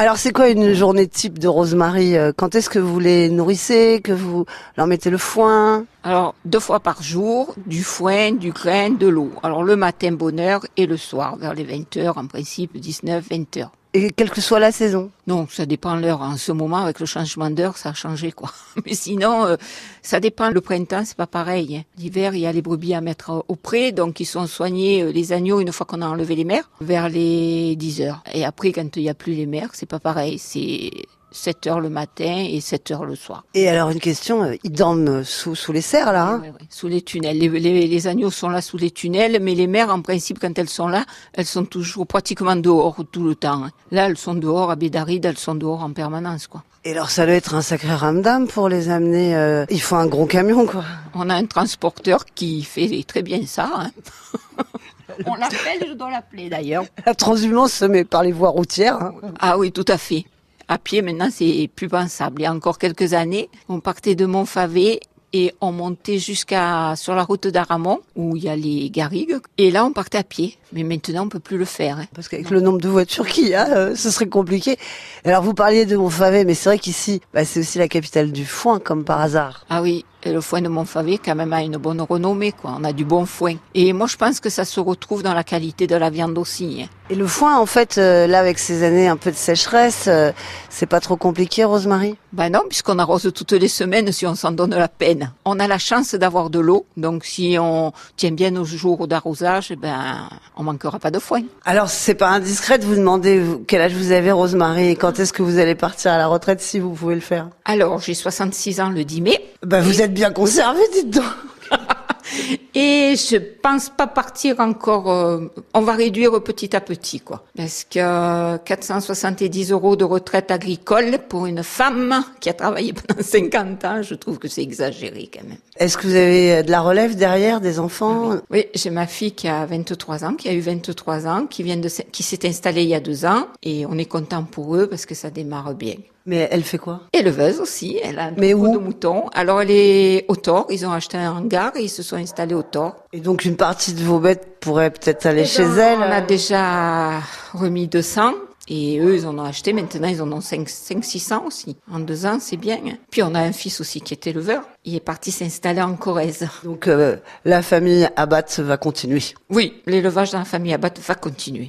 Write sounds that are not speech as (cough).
Alors c'est quoi une journée type de Rosemary euh, Quand est-ce que vous les nourrissez Que vous leur mettez le foin? Alors, deux fois par jour, du foin, du grain, de l'eau. Alors, le matin, bonne heure, et le soir, vers les 20 heures, en principe, 19, 20 heures. Et quelle que soit la saison Non, ça dépend l'heure. En ce moment, avec le changement d'heure, ça a changé, quoi. (laughs) Mais sinon, euh, ça dépend. Le printemps, c'est pas pareil. hein. L'hiver, il y a les brebis à mettre au pré, donc ils sont soignés, euh, les agneaux, une fois qu'on a enlevé les mères, vers les 10 heures. Et après, quand il y a plus les mères, c'est pas pareil. C'est 7 heures le matin et 7 heures le soir. Et alors une question, euh, ils dorment sous, sous les serres là hein Ouais, ouais, Sous les tunnels. Les, les- les agneaux sont là sous les tunnels, mais les mères, en principe, quand elles sont là, elles sont toujours pratiquement dehors tout le temps. hein. Là, elles sont dehors à Bédaride, elles sont dehors en permanence, quoi. Et alors ça doit être un sacré ramdam pour les amener. euh, Il faut un gros camion quoi. On a un transporteur qui fait très bien ça. hein. (laughs) On l'appelle, je dois l'appeler d'ailleurs. La transhumance se met par les voies routières. hein. Ah oui, tout à fait. À pied, maintenant, c'est plus pensable. Il y a encore quelques années, on partait de Montfavet et on montait jusqu'à sur la route d'Aramon où il y a les garrigues. Et là, on partait à pied. Mais maintenant, on peut plus le faire. hein. Parce qu'avec le nombre de voitures qu'il y a, euh, ce serait compliqué. Alors vous parliez de Montfavet, mais c'est vrai qu'ici, bah, c'est aussi la capitale du foin, comme par hasard. Ah oui, et le foin de Montfavet, quand même, a une bonne renommée, quoi. On a du bon foin. Et moi, je pense que ça se retrouve dans la qualité de la viande aussi. hein. Et le foin, en fait, euh, là, avec ces années un peu de sécheresse, euh, c'est pas trop compliqué, Rosemary Ben non, puisqu'on arrose toutes les semaines si on s'en donne la peine. On a la chance d'avoir de l'eau, donc si on tient bien nos jours d'arrosage, eh ben on manquera pas de foin. Alors, c'est pas indiscret de vous demander quel âge vous avez, Rosemary, et quand est-ce que vous allez partir à la retraite, si vous pouvez le faire? Alors, j'ai 66 ans le 10 mai, vous êtes bien conservé, dites donc (laughs) et je pense pas partir encore. euh, on va réduire petit à petit, quoi. Parce que 470 euros de retraite agricole pour une femme qui a travaillé pendant 50 ans, je trouve que c'est exagéré quand même. Est-ce que vous avez euh, de la relève derrière, des enfants? Oui, j'ai ma fille qui a 23 ans, qui a eu 23 ans, qui vient de, qui s'est installée il y a deux ans, et on est content pour eux parce que ça démarre bien. Mais elle fait quoi? Éleveuse aussi, elle a un Mais où? de moutons. Alors elle est au Thor, ils ont acheté un hangar et ils se sont installés au Thor. Et donc, une partie de vos bêtes pourrait peut-être aller chez Donc, elle On a euh, déjà remis 200. Et eux, ils en ont acheté. Maintenant, ils en ont 5, 5 600 aussi. En deux ans, c'est bien. hein. Puis, on a un fils aussi qui est éleveur. Il est parti s'installer en Corrèze. Donc, euh, la famille Abat va continuer. Oui, l'élevage dans la famille Abat va continuer.